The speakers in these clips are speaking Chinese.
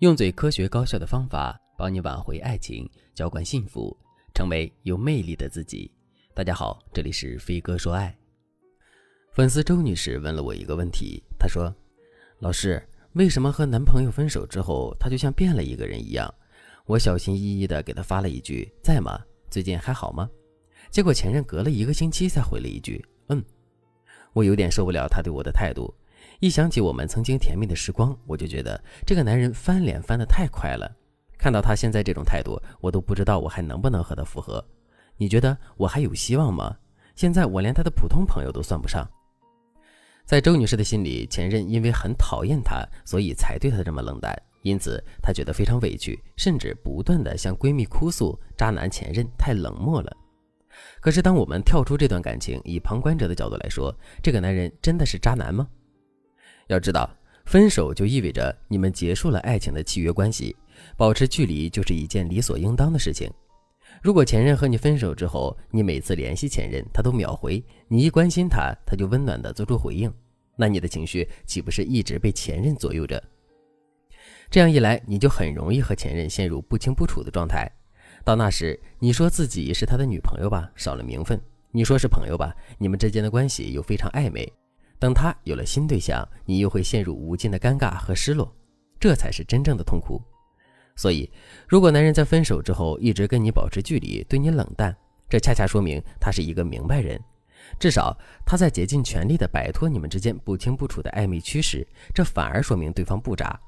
用最科学高效的方法帮你挽回爱情，浇灌幸福，成为有魅力的自己。大家好，这里是飞哥说爱。粉丝周女士问了我一个问题，她说：“老师，为什么和男朋友分手之后，他就像变了一个人一样？我小心翼翼地给他发了一句‘在吗？最近还好吗？’结果前任隔了一个星期才回了一句‘嗯’，我有点受不了他对我的态度。”一想起我们曾经甜蜜的时光，我就觉得这个男人翻脸翻得太快了。看到他现在这种态度，我都不知道我还能不能和他复合。你觉得我还有希望吗？现在我连他的普通朋友都算不上。在周女士的心里，前任因为很讨厌她，所以才对她这么冷淡，因此她觉得非常委屈，甚至不断的向闺蜜哭诉渣男前任太冷漠了。可是当我们跳出这段感情，以旁观者的角度来说，这个男人真的是渣男吗？要知道，分手就意味着你们结束了爱情的契约关系，保持距离就是一件理所应当的事情。如果前任和你分手之后，你每次联系前任，他都秒回；你一关心他，他就温暖的做出回应，那你的情绪岂不是一直被前任左右着？这样一来，你就很容易和前任陷入不清不楚的状态。到那时，你说自己是他的女朋友吧，少了名分；你说是朋友吧，你们之间的关系又非常暧昧。等他有了新对象，你又会陷入无尽的尴尬和失落，这才是真正的痛苦。所以，如果男人在分手之后一直跟你保持距离，对你冷淡，这恰恰说明他是一个明白人，至少他在竭尽全力的摆脱你们之间不清不楚的暧昧趋势，这反而说明对方不渣。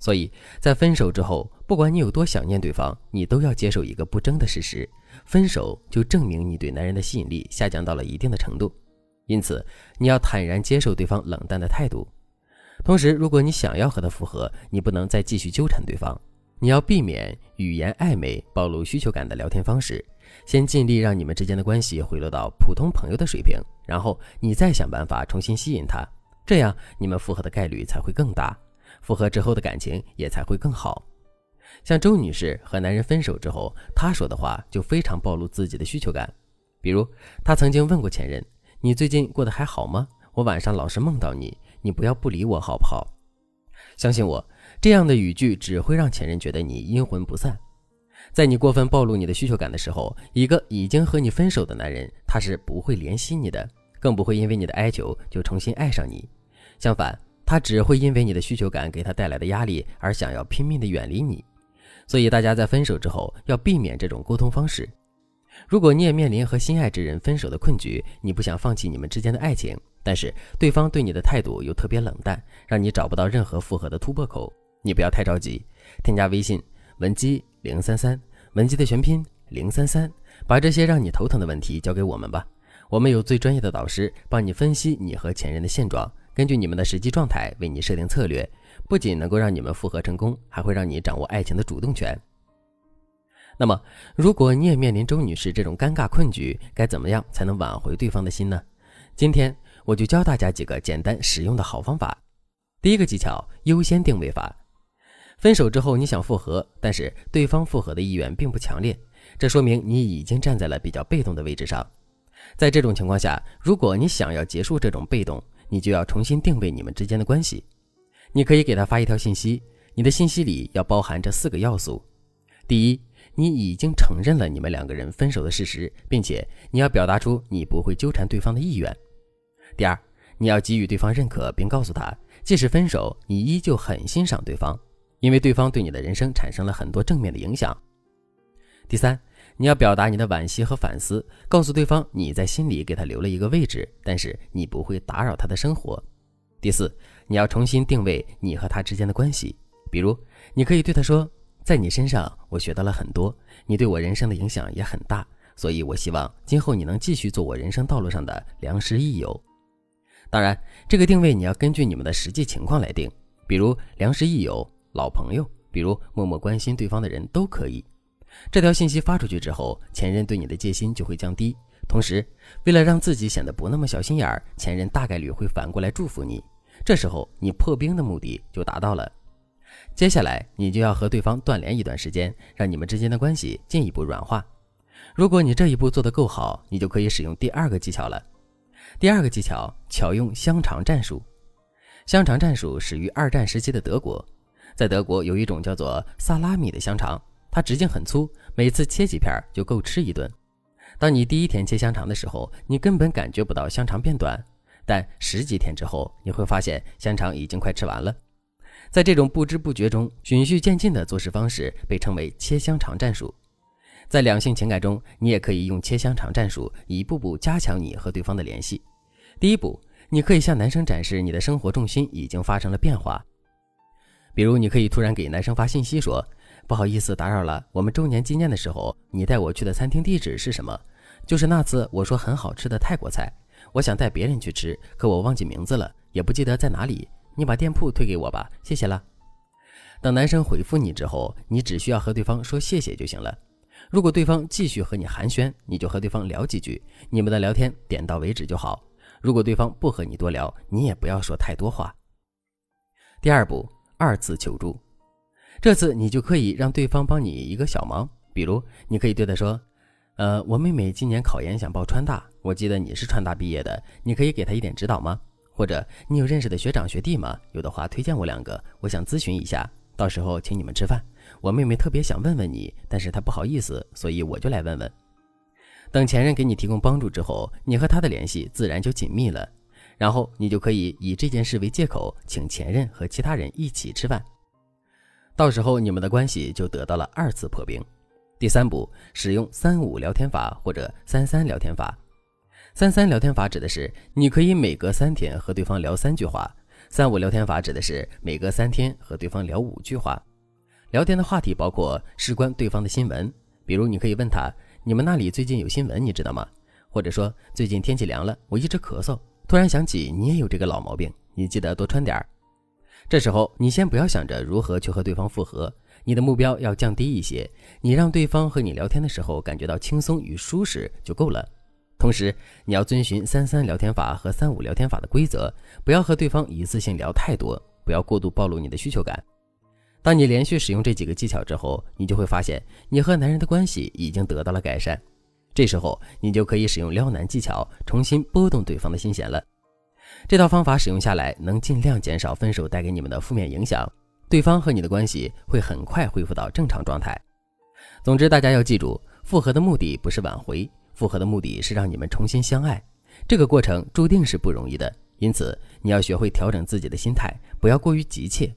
所以在分手之后，不管你有多想念对方，你都要接受一个不争的事实：分手就证明你对男人的吸引力下降到了一定的程度。因此，你要坦然接受对方冷淡的态度。同时，如果你想要和他复合，你不能再继续纠缠对方。你要避免语言暧昧、暴露需求感的聊天方式，先尽力让你们之间的关系回落到普通朋友的水平，然后你再想办法重新吸引他，这样你们复合的概率才会更大，复合之后的感情也才会更好。像周女士和男人分手之后，她说的话就非常暴露自己的需求感，比如她曾经问过前任。你最近过得还好吗？我晚上老是梦到你，你不要不理我好不好？相信我，这样的语句只会让前任觉得你阴魂不散。在你过分暴露你的需求感的时候，一个已经和你分手的男人，他是不会怜惜你的，更不会因为你的哀求就重新爱上你。相反，他只会因为你的需求感给他带来的压力而想要拼命的远离你。所以，大家在分手之后要避免这种沟通方式。如果你也面临和心爱之人分手的困局，你不想放弃你们之间的爱情，但是对方对你的态度又特别冷淡，让你找不到任何复合的突破口，你不要太着急，添加微信文姬零三三，文姬的全拼零三三，把这些让你头疼的问题交给我们吧，我们有最专业的导师帮你分析你和前任的现状，根据你们的实际状态为你设定策略，不仅能够让你们复合成功，还会让你掌握爱情的主动权。那么，如果你也面临周女士这种尴尬困局，该怎么样才能挽回对方的心呢？今天我就教大家几个简单实用的好方法。第一个技巧：优先定位法。分手之后你想复合，但是对方复合的意愿并不强烈，这说明你已经站在了比较被动的位置上。在这种情况下，如果你想要结束这种被动，你就要重新定位你们之间的关系。你可以给他发一条信息，你的信息里要包含这四个要素：第一，你已经承认了你们两个人分手的事实，并且你要表达出你不会纠缠对方的意愿。第二，你要给予对方认可，并告诉他，即使分手，你依旧很欣赏对方，因为对方对你的人生产生了很多正面的影响。第三，你要表达你的惋惜和反思，告诉对方你在心里给他留了一个位置，但是你不会打扰他的生活。第四，你要重新定位你和他之间的关系，比如你可以对他说。在你身上，我学到了很多，你对我人生的影响也很大，所以我希望今后你能继续做我人生道路上的良师益友。当然，这个定位你要根据你们的实际情况来定，比如良师益友、老朋友，比如默默关心对方的人都可以。这条信息发出去之后，前任对你的戒心就会降低，同时，为了让自己显得不那么小心眼儿，前任大概率会反过来祝福你，这时候你破冰的目的就达到了。接下来，你就要和对方断联一段时间，让你们之间的关系进一步软化。如果你这一步做得够好，你就可以使用第二个技巧了。第二个技巧，巧用香肠战术。香肠战术始于二战时期的德国，在德国有一种叫做萨拉米的香肠，它直径很粗，每次切几片就够吃一顿。当你第一天切香肠的时候，你根本感觉不到香肠变短，但十几天之后，你会发现香肠已经快吃完了。在这种不知不觉中循序渐进的做事方式被称为切香肠战术。在两性情感中，你也可以用切香肠战术一步步加强你和对方的联系。第一步，你可以向男生展示你的生活重心已经发生了变化。比如，你可以突然给男生发信息说：“不好意思打扰了，我们周年纪念的时候，你带我去的餐厅地址是什么？就是那次我说很好吃的泰国菜，我想带别人去吃，可我忘记名字了，也不记得在哪里。你把店铺推给我吧，谢谢了。”等男生回复你之后，你只需要和对方说谢谢就行了。如果对方继续和你寒暄，你就和对方聊几句，你们的聊天点到为止就好。如果对方不和你多聊，你也不要说太多话。第二步。二次求助，这次你就可以让对方帮你一个小忙，比如你可以对他说：“呃，我妹妹今年考研想报川大，我记得你是川大毕业的，你可以给她一点指导吗？或者你有认识的学长学弟吗？有的话推荐我两个，我想咨询一下，到时候请你们吃饭。我妹妹特别想问问你，但是她不好意思，所以我就来问问。等前任给你提供帮助之后，你和他的联系自然就紧密了。”然后你就可以以这件事为借口，请前任和其他人一起吃饭，到时候你们的关系就得到了二次破冰。第三步，使用三五聊天法或者三三聊天法。三三聊天法指的是你可以每隔三天和对方聊三句话，三五聊天法指的是每隔三天和对方聊五句话。聊天的话题包括事关对方的新闻，比如你可以问他：“你们那里最近有新闻，你知道吗？”或者说：“最近天气凉了，我一直咳嗽。”突然想起你也有这个老毛病，你记得多穿点儿。这时候你先不要想着如何去和对方复合，你的目标要降低一些，你让对方和你聊天的时候感觉到轻松与舒适就够了。同时你要遵循三三聊天法和三五聊天法的规则，不要和对方一次性聊太多，不要过度暴露你的需求感。当你连续使用这几个技巧之后，你就会发现你和男人的关系已经得到了改善。这时候，你就可以使用撩男技巧，重新拨动对方的心弦了。这套方法使用下来，能尽量减少分手带给你们的负面影响，对方和你的关系会很快恢复到正常状态。总之，大家要记住，复合的目的不是挽回，复合的目的是让你们重新相爱。这个过程注定是不容易的，因此你要学会调整自己的心态，不要过于急切。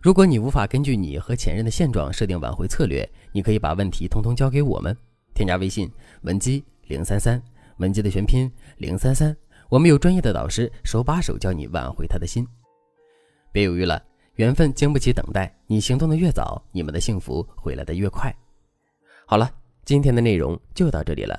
如果你无法根据你和前任的现状设定挽回策略，你可以把问题通通交给我们。添加微信文姬零三三，文姬的全拼零三三，我们有专业的导师手把手教你挽回他的心。别犹豫了，缘分经不起等待，你行动的越早，你们的幸福会来的越快。好了，今天的内容就到这里了，